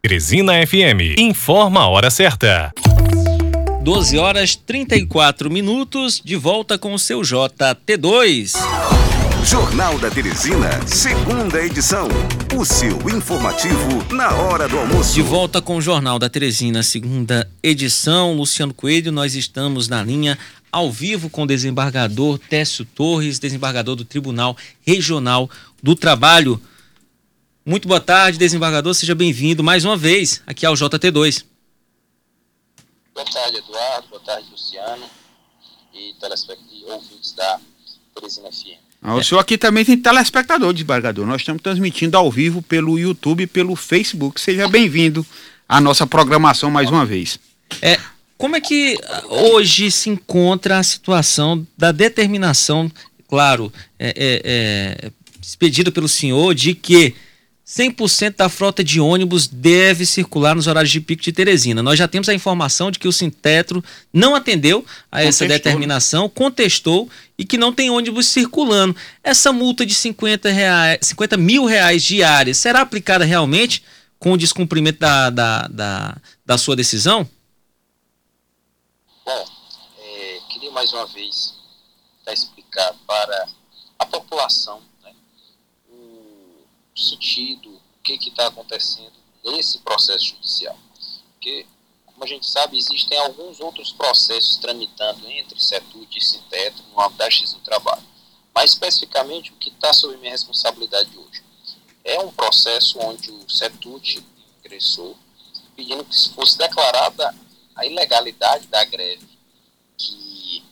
Teresina FM informa a hora certa. 12 horas 34 minutos, de volta com o seu JT2. Jornal da Teresina, segunda edição. O seu informativo na hora do almoço. De volta com o Jornal da Teresina, segunda edição. Luciano Coelho, nós estamos na linha ao vivo com o desembargador Técio Torres, desembargador do Tribunal Regional do Trabalho. Muito boa tarde, desembargador. Seja bem-vindo mais uma vez aqui ao JT2. Boa tarde, Eduardo. Boa tarde, Luciano. E telespectadores ouvintes da Teresina FM. Ah, o senhor aqui também tem telespectador, desembargador. Nós estamos transmitindo ao vivo pelo YouTube e pelo Facebook. Seja bem-vindo à nossa programação mais uma vez. É, como é que ah, hoje se encontra a situação da determinação, claro, é, é, é, expedida pelo senhor, de que 100% da frota de ônibus deve circular nos horários de pico de Teresina. Nós já temos a informação de que o Sintetro não atendeu a essa contestou. determinação, contestou e que não tem ônibus circulando. Essa multa de 50, reais, 50 mil reais diárias será aplicada realmente com o descumprimento da, da, da, da sua decisão? Bom, é, queria mais uma vez explicar para a população sentido o que está acontecendo nesse processo judicial. Porque, como a gente sabe, existem alguns outros processos tramitando entre CETUD e Sintetro no âmbito da X do trabalho. Mas, especificamente, o que está sob minha responsabilidade hoje é um processo onde o CETUD ingressou pedindo que fosse declarada a ilegalidade da greve que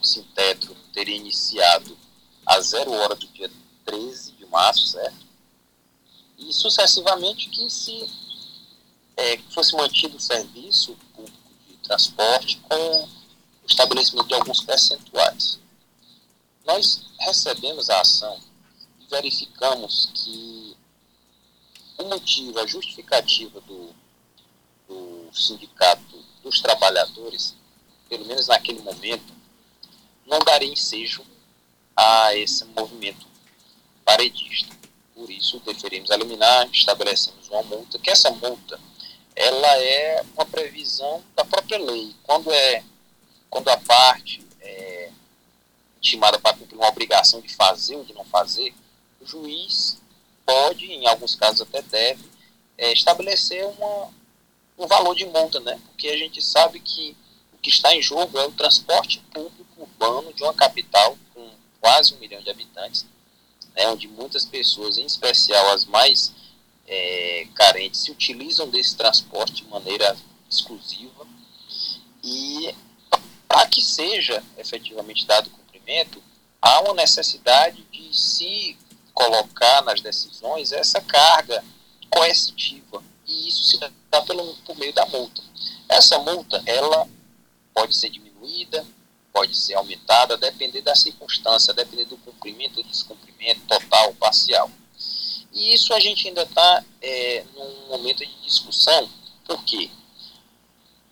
o Sintetro teria iniciado a zero hora do dia 13 de março, certo? E sucessivamente que se é, fosse mantido o serviço público de transporte com o estabelecimento de alguns percentuais. Nós recebemos a ação e verificamos que o motivo, a justificativa do, do sindicato dos trabalhadores, pelo menos naquele momento, não daria ensejo a esse movimento paredista. Por isso, deferimos eliminar, estabelecemos uma multa, que essa multa ela é uma previsão da própria lei. Quando, é, quando a parte é intimada para cumprir uma obrigação de fazer ou de não fazer, o juiz pode, em alguns casos até deve, é, estabelecer uma, um valor de multa, né? Porque a gente sabe que o que está em jogo é o transporte público urbano de uma capital com quase um milhão de habitantes, né, onde muitas pessoas, em especial as mais é, carentes, se utilizam desse transporte de maneira exclusiva. E para que seja efetivamente dado cumprimento, há uma necessidade de se colocar nas decisões essa carga coercitiva. E isso se dá pelo, por meio da multa. Essa multa, ela pode ser diminuída, pode ser aumentada, depender da circunstância, depender do cumprimento ou descumprimento total ou parcial. E isso a gente ainda está é, num momento de discussão, porque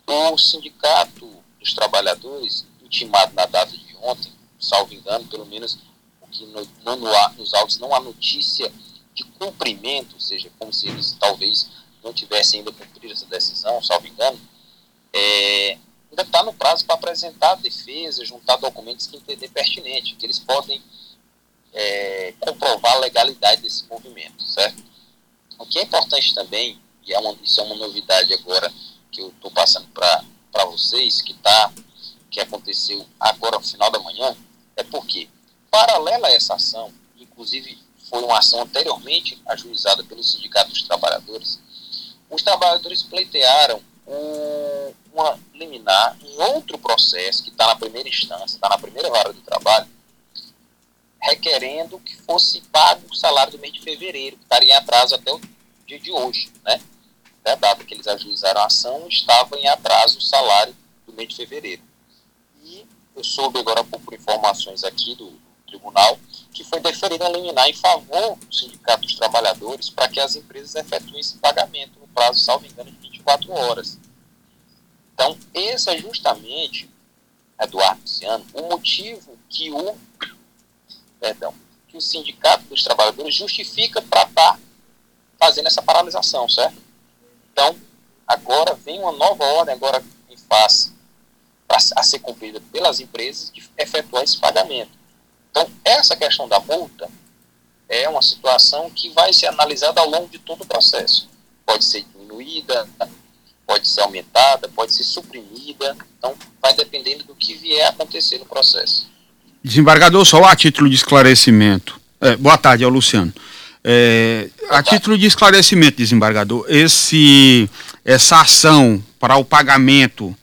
o Sindicato dos Trabalhadores, intimado na data de ontem, salvo engano, pelo menos o que no, no, nos autos não há notícia de cumprimento, ou seja, como se eles talvez não tivessem ainda cumprido essa decisão, salvo engano, é, ainda está no prazo para apresentar defesa, juntar documentos que entender pertinente, que eles podem é, comprovar a legalidade desse movimento, certo? O que é importante também, e é uma, isso é uma novidade agora que eu estou passando para vocês, que, tá, que aconteceu agora no final da manhã, é porque, paralela a essa ação, inclusive foi uma ação anteriormente ajuizada pelo Sindicato dos Trabalhadores, os trabalhadores pleitearam um, uma liminar em outro processo que está na primeira instância, está na primeira vara do trabalho, requerendo que fosse pago o salário do mês de fevereiro, que estaria em atraso até o dia de hoje, né? Até a data que eles ajuizaram a ação, estava em atraso o salário do mês de fevereiro. E eu soube agora por informações aqui do tribunal que foi deferida a liminar em favor do Sindicato dos Trabalhadores para que as empresas efetuem esse pagamento prazo, salvo engano, de 24 horas. Então, esse é justamente, Eduardo Luciano, o motivo que o, perdão, que o Sindicato dos Trabalhadores justifica para estar tá fazendo essa paralisação, certo? Então, agora vem uma nova ordem, agora em face, a ser cumprida pelas empresas, de efetuar esse pagamento. Então, essa questão da multa é uma situação que vai ser analisada ao longo de todo o processo. Pode ser diminuída, pode ser aumentada, pode ser suprimida. Então, vai dependendo do que vier a acontecer no processo. Desembargador, só a título de esclarecimento. É, boa tarde, é o Luciano. É, a título de esclarecimento, desembargador, esse, essa ação para o pagamento,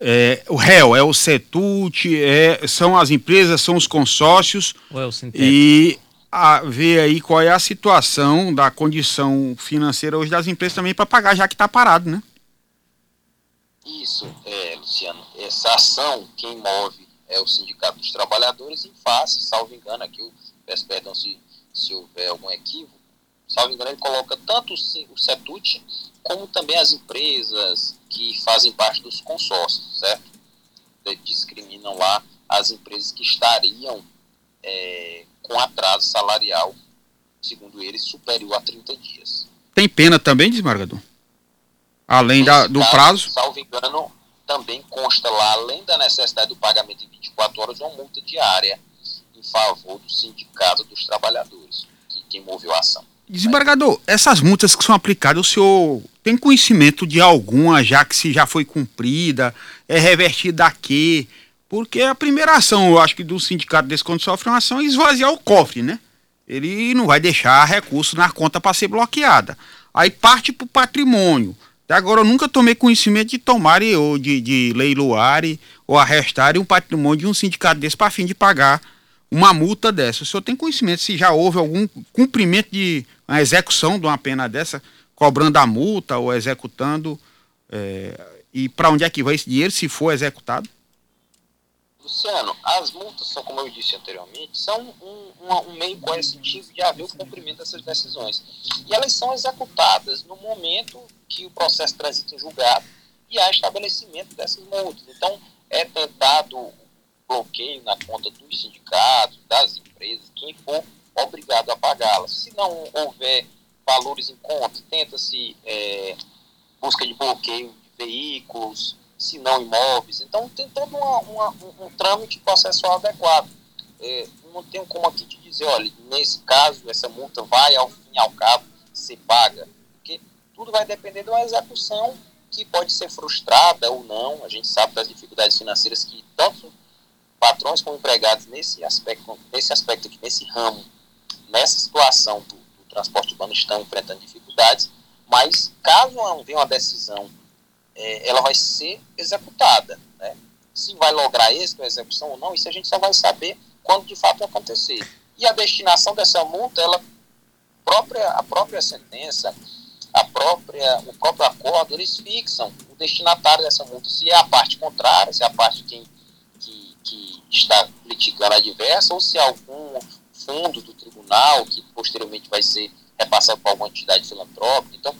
é, o réu é o CETUT, é, são as empresas, são os consórcios. Ou é o e a, ver aí qual é a situação da condição financeira hoje das empresas também para pagar, já que está parado, né? Isso, é, Luciano. Essa ação, quem move é o Sindicato dos Trabalhadores em face, salvo engano, aqui eu peço perdão se, se houver algum equívoco, salvo engano, ele coloca tanto o CETUT como também as empresas que fazem parte dos consórcios, certo? Discriminam lá as empresas que estariam é, com atraso salarial, segundo eles, superior a 30 dias. Tem pena também, desembargador? Além da, do caso, prazo? Salvo engano, também consta lá, além da necessidade do pagamento de 24 horas, uma multa diária em favor do sindicato dos trabalhadores, que, que moveu a ação. Desembargador, essas multas que são aplicadas, o senhor tem conhecimento de alguma já que se já foi cumprida, é revertida a quê? Porque a primeira ação, eu acho que do sindicato desse quando sofre uma ação é esvaziar o cofre, né? Ele não vai deixar recurso na conta para ser bloqueada. Aí parte para o patrimônio. Até agora eu nunca tomei conhecimento de tomar ou de, de leiloar ou arrestar um patrimônio de um sindicato desse para fim de pagar uma multa dessa. O senhor tem conhecimento se já houve algum cumprimento de uma execução de uma pena dessa, cobrando a multa ou executando? É, e para onde é que vai esse dinheiro se for executado? Luciano, as multas são, como eu disse anteriormente, são um, um, um, meio coercitivo de haver o cumprimento dessas decisões. E elas são executadas no momento que o processo transita em julgado e há estabelecimento dessas multas. Então, é tentado bloqueio na conta dos sindicatos, das empresas, quem for obrigado a pagá-las. Se não houver valores em conta, tenta-se é, busca de bloqueio de veículos, se não imóveis. Então, tem todo uma, uma, um, um trâmite processual adequado. É, não tenho como aqui te dizer, olha, nesse caso, essa multa vai, ao fim e ao cabo, ser paga. Porque tudo vai depender de uma execução que pode ser frustrada ou não. A gente sabe das dificuldades financeiras que tanto patrões como empregados nesse aspecto, nesse aspecto aqui, nesse ramo, nessa situação do, do transporte urbano estão enfrentando dificuldades, mas caso não venha uma decisão é, ela vai ser executada. Né? Se vai lograr êxito a execução ou não, isso a gente só vai saber quando de fato acontecer. E a destinação dessa multa, ela própria, a própria sentença, a própria, o próprio acordo, eles fixam o destinatário dessa multa. Se é a parte contrária, se é a parte que, que, que está litigando a diversa, ou se é algum fundo do tribunal que posteriormente vai ser repassado para alguma entidade filantrópica. Então,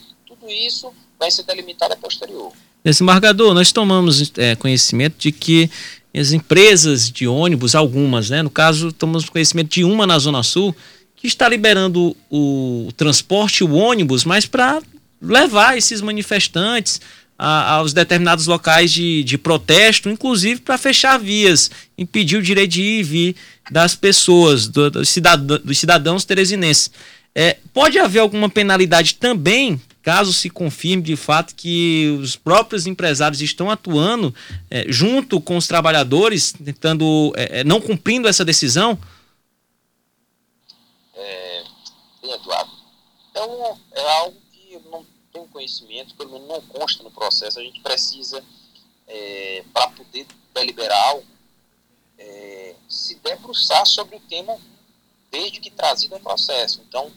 isso vai ser delimitado a posterior. Desembargador, nós tomamos é, conhecimento de que as empresas de ônibus, algumas, né? No caso, tomamos conhecimento de uma na Zona Sul, que está liberando o, o transporte, o ônibus, mas para levar esses manifestantes a, aos determinados locais de, de protesto, inclusive para fechar vias, impedir o direito de ir e vir das pessoas, do, do dos cidadãos teresinenses. É, pode haver alguma penalidade também caso se confirme de fato que os próprios empresários estão atuando é, junto com os trabalhadores, tentando, é, é, não cumprindo essa decisão? É, bem, Eduardo, então é algo que eu não tenho conhecimento, pelo menos não consta no processo, a gente precisa, é, para poder deliberar algo, é, se debruçar sobre o tema desde que trazido ao processo. Então,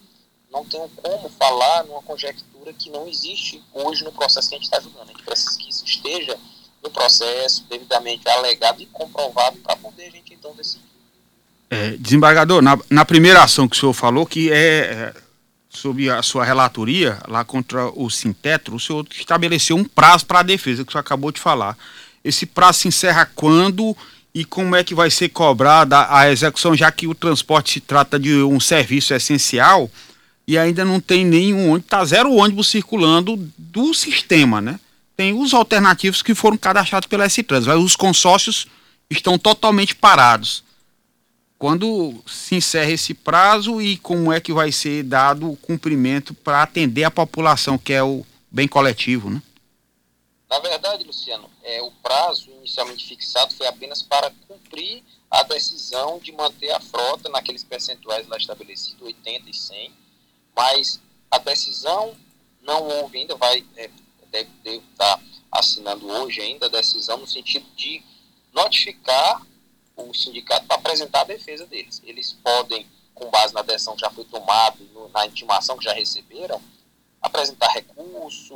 não tenho como falar numa conjectura que não existe hoje no processo que a gente está julgando. A gente precisa que isso esteja no processo, devidamente alegado e comprovado para poder a gente então decidir. É, desembargador, na, na, primeira ação que o senhor falou, que é, é sobre a sua relatoria lá contra o Sintetro, o senhor estabeleceu um prazo para a defesa, que o senhor acabou de falar. Esse prazo se encerra quando e como é que vai ser cobrada a execução, já que o transporte se trata de um serviço essencial? E ainda não tem nenhum ônibus, está zero ônibus circulando do sistema, né? Tem os alternativos que foram cadastrados pela S-Trans, os consórcios estão totalmente parados. Quando se encerra esse prazo e como é que vai ser dado o cumprimento para atender a população, que é o bem coletivo, né? Na verdade, Luciano, é, o prazo inicialmente fixado foi apenas para cumprir a decisão de manter a frota naqueles percentuais lá estabelecidos, 80 e 100, mas a decisão não houve ainda, vai é, deve, deve estar assinando hoje ainda a decisão no sentido de notificar o sindicato para apresentar a defesa deles. Eles podem, com base na decisão que já foi tomada, na intimação que já receberam, apresentar recurso,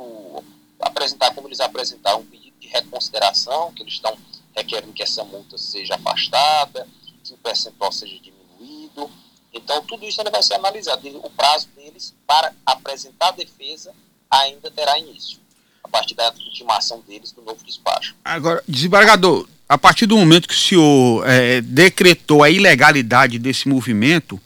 apresentar como eles apresentaram um pedido de reconsideração, que eles estão requerendo que essa multa seja afastada, que o percentual seja diminuído. Então, tudo isso ainda vai ser analisado. O prazo deles para apresentar a defesa ainda terá início, a partir da intimação deles do novo despacho. Agora, desembargador, a partir do momento que o senhor é, decretou a ilegalidade desse movimento,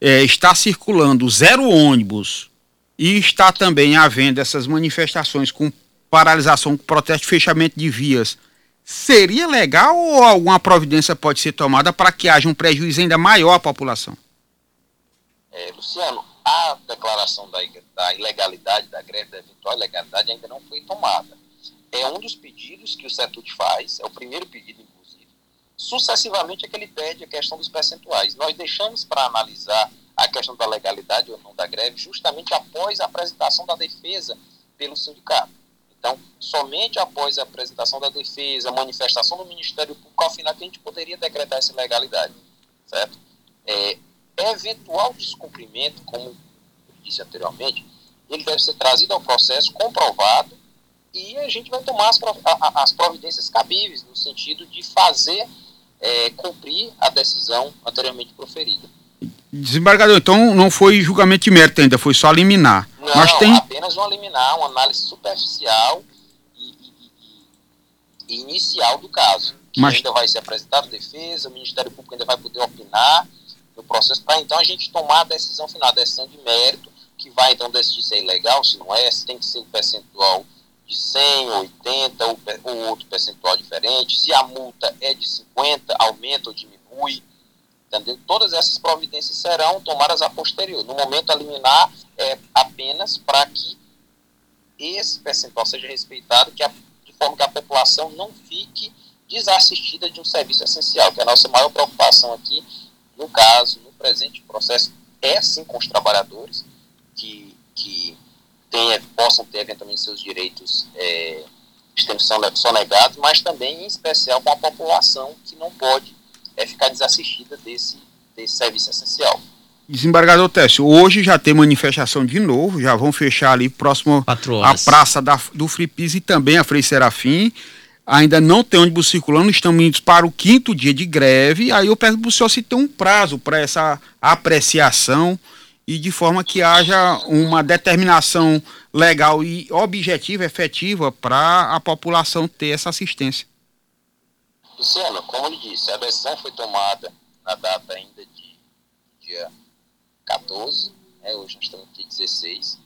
é, está circulando zero ônibus e está também havendo essas manifestações com paralisação, com protesto, fechamento de vias. Seria legal ou alguma providência pode ser tomada para que haja um prejuízo ainda maior à população? É, Luciano, a declaração da, da ilegalidade da greve, da eventual ilegalidade, ainda não foi tomada é um dos pedidos que o CETUT faz, é o primeiro pedido, inclusive. Sucessivamente é que ele pede a questão dos percentuais. Nós deixamos para analisar a questão da legalidade ou não da greve justamente após a apresentação da defesa pelo sindicato. Então, somente após a apresentação da defesa, manifestação do Ministério Público, ao final, que a gente poderia decretar essa ilegalidade. Certo? É, eventual descumprimento, como eu disse anteriormente, ele deve ser trazido ao processo comprovado e a gente vai tomar as, as providências cabíveis, no sentido de fazer é, cumprir a decisão anteriormente proferida. Desembargador, então não foi julgamento de mérito ainda, foi só liminar. Não, Mas tem... apenas um liminar, uma análise superficial e, e, e, inicial do caso. Que Mas... ainda vai ser apresentado defesa, o Ministério Público ainda vai poder opinar no processo, para então a gente tomar a decisão final, a decisão de mérito, que vai então decidir se é ilegal, se não é, se tem que ser o percentual de 100, 80 ou, ou outro percentual diferente, se a multa é de 50, aumenta ou diminui, entendeu? Todas essas providências serão tomadas a posterior. No momento a liminar é apenas para que esse percentual seja respeitado, que a, de forma que a população não fique desassistida de um serviço essencial, que é a nossa maior preocupação aqui, no caso, no presente processo, é sim com os trabalhadores, que, que tenha, possam ter eventualmente seus direitos é, sonegados, mas também em especial com a população que não pode é, ficar desassistida desse, desse serviço essencial. Desembargador Técio, hoje já tem manifestação de novo, já vão fechar ali próximo à praça da, do Fripis e também a Frei Serafim. Ainda não tem ônibus circulando, estamos indo para o quinto dia de greve. Aí eu pergunto para o senhor se tem um prazo para essa apreciação e de forma que haja uma determinação legal e objetiva, efetiva, para a população ter essa assistência. Luciano, como ele disse, a decisão foi tomada na data ainda de dia 14, né, hoje nós estamos aqui 16.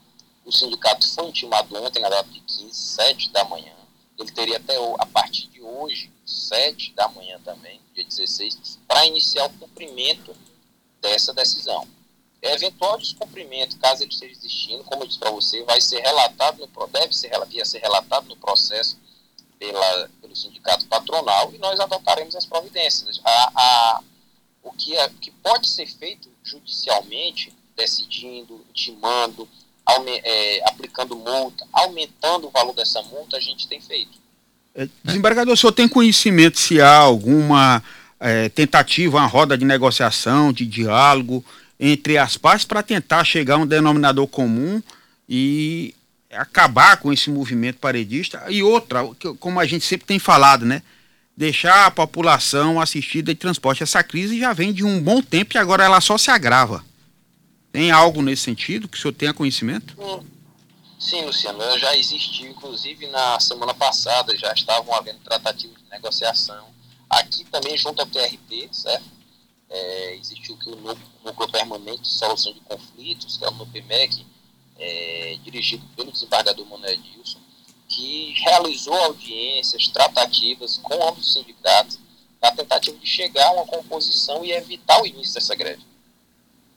O sindicato foi intimado ontem na data de 15, 7 da manhã. Ele teria até a partir de hoje, 7 da manhã também, dia 16, para iniciar o cumprimento dessa decisão. Eventual descumprimento, caso ele esteja existindo, como eu disse para você, vai ser relatado no deve ser, via ser relatado no processo pela, pelo sindicato patronal e nós adotaremos as providências. A, a, o que, é, que pode ser feito judicialmente, decidindo, intimando, é, aplicando multa, aumentando o valor dessa multa, a gente tem feito. É, desembargador, o senhor tem conhecimento se há alguma é, tentativa, uma roda de negociação, de diálogo entre as partes para tentar chegar a um denominador comum e acabar com esse movimento paredista. E outra, como a gente sempre tem falado, né? Deixar a população assistida de transporte. Essa crise já vem de um bom tempo e agora ela só se agrava. Tem algo nesse sentido que o senhor tenha conhecimento? Sim, Luciano, eu já existiu, inclusive na semana passada já estavam havendo tratativas de negociação. Aqui também junto ao TRT, certo? é, existiu o núcleo, permanente de solução de conflitos, que é o NUPMEC, é, dirigido pelo desembargador Manuel Dilson, que realizou audiências, tratativas com ambos sindicatos, na tentativa de chegar a uma composição e evitar o início dessa greve.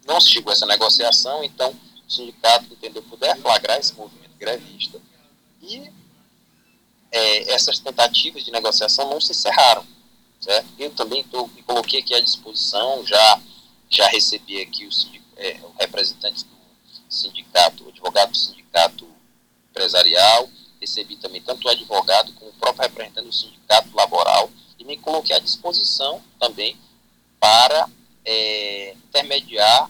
Não se chegou a essa negociação, então o sindicato entendeu poder flagrar esse movimento grevista e é, essas tentativas de negociação não se encerraram. Certo? Eu também tô, me coloquei aqui à disposição, já, já recebi aqui o, é, do sindicato, o advogado do sindicato empresarial, recebi também tanto o advogado como o próprio representante do sindicato laboral e me coloquei à disposição também para é, intermediar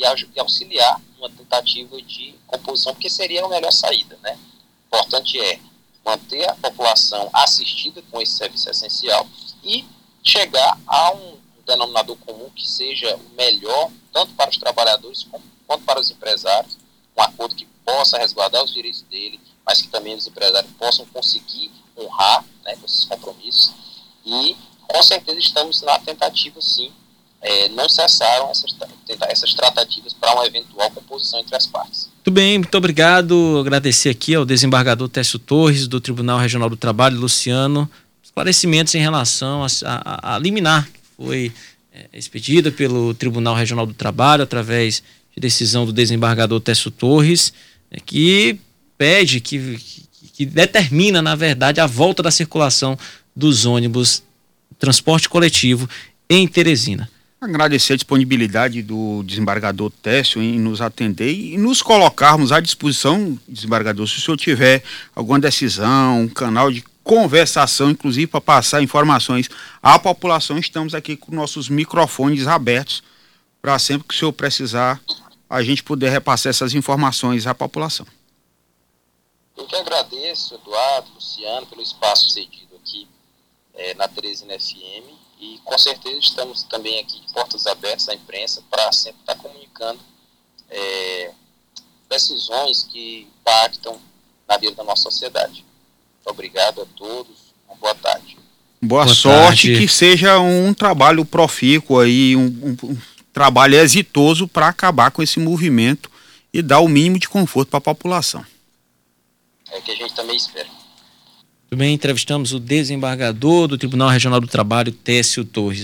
e auxiliar uma tentativa de composição, porque seria a melhor saída. Né? O importante é manter a população assistida com esse serviço essencial e chegar a um denominador comum que seja melhor, tanto para os trabalhadores quanto para os empresários, um acordo que possa resguardar os direitos dele, mas que também os empresários possam conseguir honrar né, esses compromissos. E, com certeza, estamos na tentativa, sim, é, não cessaram essas, essas tratativas para uma eventual composição entre as partes. Muito bem, muito obrigado. Agradecer aqui ao desembargador Técio Torres, do Tribunal Regional do Trabalho, Luciano, esclarecimentos em relação a, a, a liminar que foi é, expedida pelo Tribunal Regional do Trabalho através de decisão do desembargador Técio Torres, é, que pede, que, que, que determina, na verdade, a volta da circulação dos ônibus transporte coletivo em Teresina. Agradecer a disponibilidade do desembargador Técio em nos atender e nos colocarmos à disposição, desembargador, se o senhor tiver alguma decisão, um canal de conversação, inclusive para passar informações à população. Estamos aqui com nossos microfones abertos para sempre que o senhor precisar, a gente poder repassar essas informações à população. Eu que agradeço, Eduardo, Luciano, pelo espaço cedido Teresina FM e com certeza estamos também aqui de portas abertas à imprensa para sempre estar comunicando é, decisões que impactam na vida da nossa sociedade. Obrigado a todos. Uma boa tarde. Boa, boa sorte, tarde. que seja um trabalho profícuo aí, um, um, um trabalho exitoso para acabar com esse movimento e dar o mínimo de conforto para a população. É que a gente também espera. Também entrevistamos o desembargador do Tribunal Regional do Trabalho, Técio Torres.